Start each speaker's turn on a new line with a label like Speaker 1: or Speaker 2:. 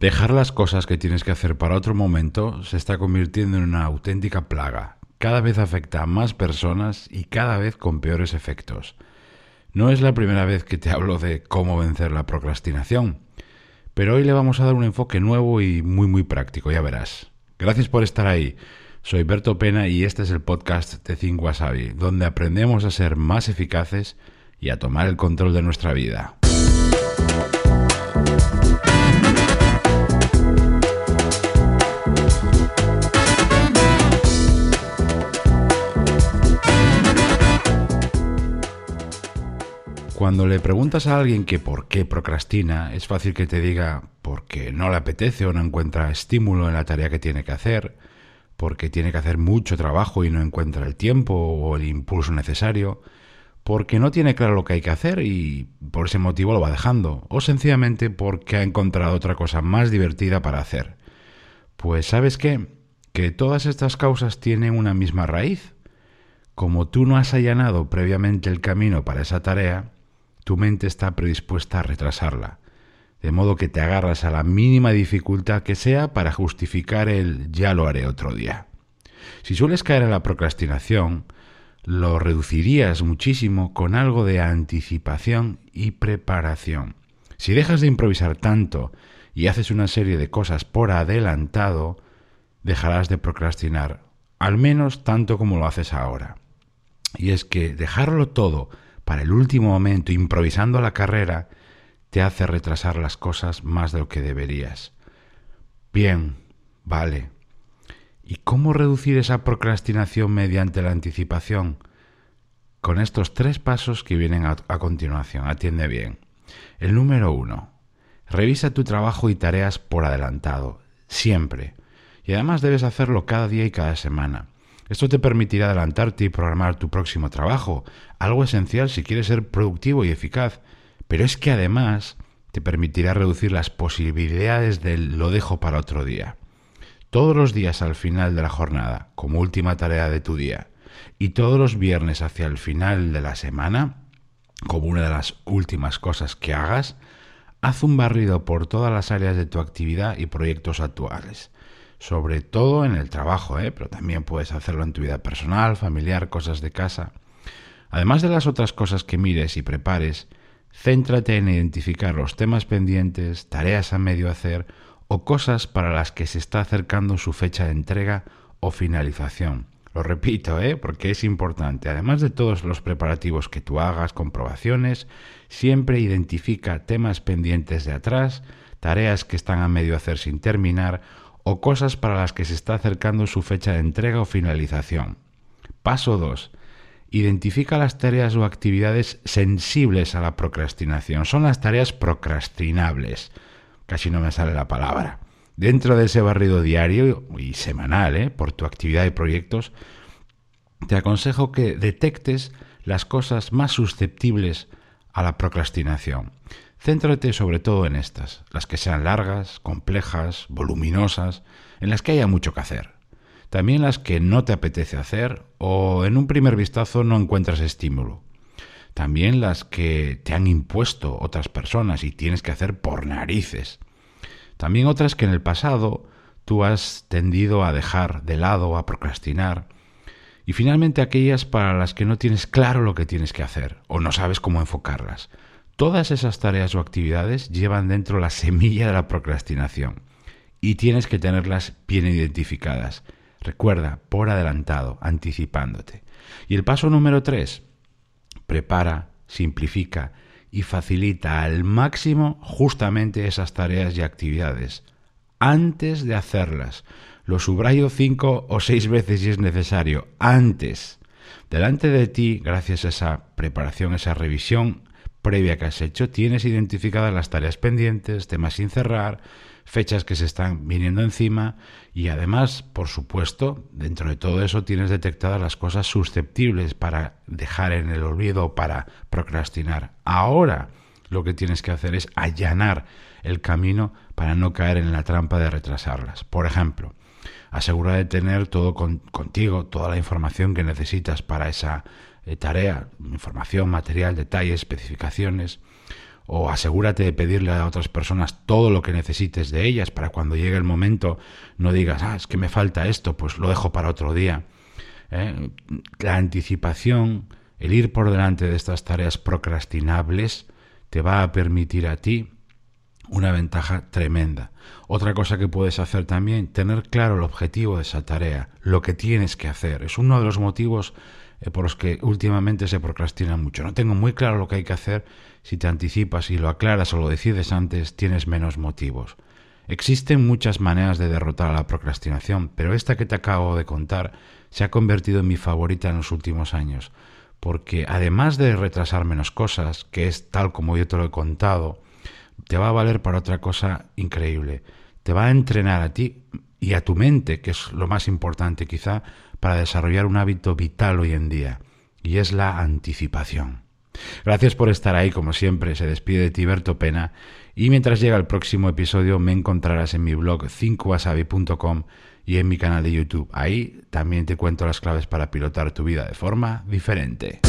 Speaker 1: Dejar las cosas que tienes que hacer para otro momento se está convirtiendo en una auténtica plaga. Cada vez afecta a más personas y cada vez con peores efectos. No es la primera vez que te hablo de cómo vencer la procrastinación, pero hoy le vamos a dar un enfoque nuevo y muy muy práctico, ya verás. Gracias por estar ahí. Soy Berto Pena y este es el podcast de Think Wasabi, donde aprendemos a ser más eficaces y a tomar el control de nuestra vida. Cuando le preguntas a alguien que por qué procrastina, es fácil que te diga porque no le apetece o no encuentra estímulo en la tarea que tiene que hacer, porque tiene que hacer mucho trabajo y no encuentra el tiempo o el impulso necesario, porque no tiene claro lo que hay que hacer y por ese motivo lo va dejando, o sencillamente porque ha encontrado otra cosa más divertida para hacer. Pues sabes qué, que todas estas causas tienen una misma raíz. Como tú no has allanado previamente el camino para esa tarea, tu mente está predispuesta a retrasarla, de modo que te agarras a la mínima dificultad que sea para justificar el ya lo haré otro día. Si sueles caer en la procrastinación, lo reducirías muchísimo con algo de anticipación y preparación. Si dejas de improvisar tanto y haces una serie de cosas por adelantado, dejarás de procrastinar, al menos tanto como lo haces ahora. Y es que dejarlo todo para el último momento, improvisando la carrera, te hace retrasar las cosas más de lo que deberías. Bien, vale. ¿Y cómo reducir esa procrastinación mediante la anticipación? Con estos tres pasos que vienen a, continuación. Atiende bien. El número uno. Revisa tu trabajo y tareas por adelantado. Siempre. Y además debes hacerlo cada día y cada semana. Esto te permitirá adelantarte y programar tu próximo trabajo, algo esencial si quieres ser productivo y eficaz, pero es que además te permitirá reducir las posibilidades del lo dejo para otro día. Todos los días al final de la jornada, como última tarea de tu día, y todos los viernes hacia el final de la semana, como una de las últimas cosas que hagas, haz un barrido por todas las áreas de tu actividad y proyectos actuales sobre todo en el trabajo, ¿eh? pero también puedes hacerlo en tu vida personal, familiar, cosas de casa. Además de las otras cosas que mires y prepares, céntrate en identificar los temas pendientes, tareas a medio hacer o cosas para las que se está acercando su fecha de entrega o finalización. Lo repito, ¿eh? porque es importante. Además de todos los preparativos que tú hagas, comprobaciones, siempre identifica temas pendientes de atrás, tareas que están a medio hacer sin terminar o cosas para las que se está acercando su fecha de entrega o finalización. Paso 2. Identifica las tareas o actividades sensibles a la procrastinación. Son las tareas procrastinables. Casi no me sale la palabra. Dentro de ese barrido diario y semanal ¿eh? por tu actividad y proyectos, te aconsejo que detectes las cosas más susceptibles a la procrastinación. Céntrate sobre todo en estas, las que sean largas, complejas, voluminosas, en las que haya mucho que hacer. También las que no te apetece hacer o en un primer vistazo no encuentras estímulo. También las que te han impuesto otras personas y tienes que hacer por narices. También otras que en el pasado tú has tendido a dejar de lado a procrastinar. Y finalmente aquellas para las que no tienes claro lo que tienes que hacer o no sabes cómo enfocarlas Todas esas tareas o actividades llevan dentro la semilla de la procrastinación y tienes que tenerlas bien identificadas. Recuerda, por adelantado, anticipándote. Y el paso número tres, prepara, simplifica y facilita al máximo justamente esas tareas y actividades antes de hacerlas. Lo subrayo cinco o seis veces si es necesario, antes. Delante de ti, gracias a esa preparación, esa revisión, previa que has hecho, tienes identificadas las tareas pendientes, temas sin cerrar, fechas que se están viniendo encima y además, por supuesto, dentro de todo eso tienes detectadas las cosas susceptibles para dejar en el olvido o para procrastinar. Ahora lo que tienes que hacer es allanar el camino para no caer en la trampa de retrasarlas. Por ejemplo, asegura de tener todo contigo, toda la información que necesitas para esa tarea, información, material, detalles, especificaciones. o asegúrate de pedirle a otras personas todo lo que necesites de ellas para cuando llegue el momento no digas, ah, es que me falta esto, pues lo dejo para otro día. ¿eh? La anticipación, el ir por delante de estas tareas procrastinables, te va a permitir a ti una ventaja tremenda. Otra cosa que puedes hacer también, tener claro el objetivo de esa tarea, lo que tienes que hacer. Es uno de los motivos eh, por los que últimamente se procrastina mucho. No tengo muy claro lo que hay que hacer. Si te anticipas y lo aclaras o lo decides antes, tienes menos motivos. Existen muchas maneras de derrotar a la procrastinación, pero esta que te acabo de contar se ha convertido en mi favorita en los últimos años, porque además de retrasar menos cosas, que es tal como yo te lo he contado, te va a valer para otra cosa increíble. Te va a entrenar a ti y a tu mente, que es lo más importante quizá, para desarrollar un hábito vital hoy en día, y es la anticipación. Gracias por estar ahí, como siempre, se despide de Tiberto Pena, y mientras llega el próximo episodio me encontrarás en mi blog 5wasabi.com y en mi canal de YouTube. Ahí también te cuento las claves para pilotar tu vida de forma diferente.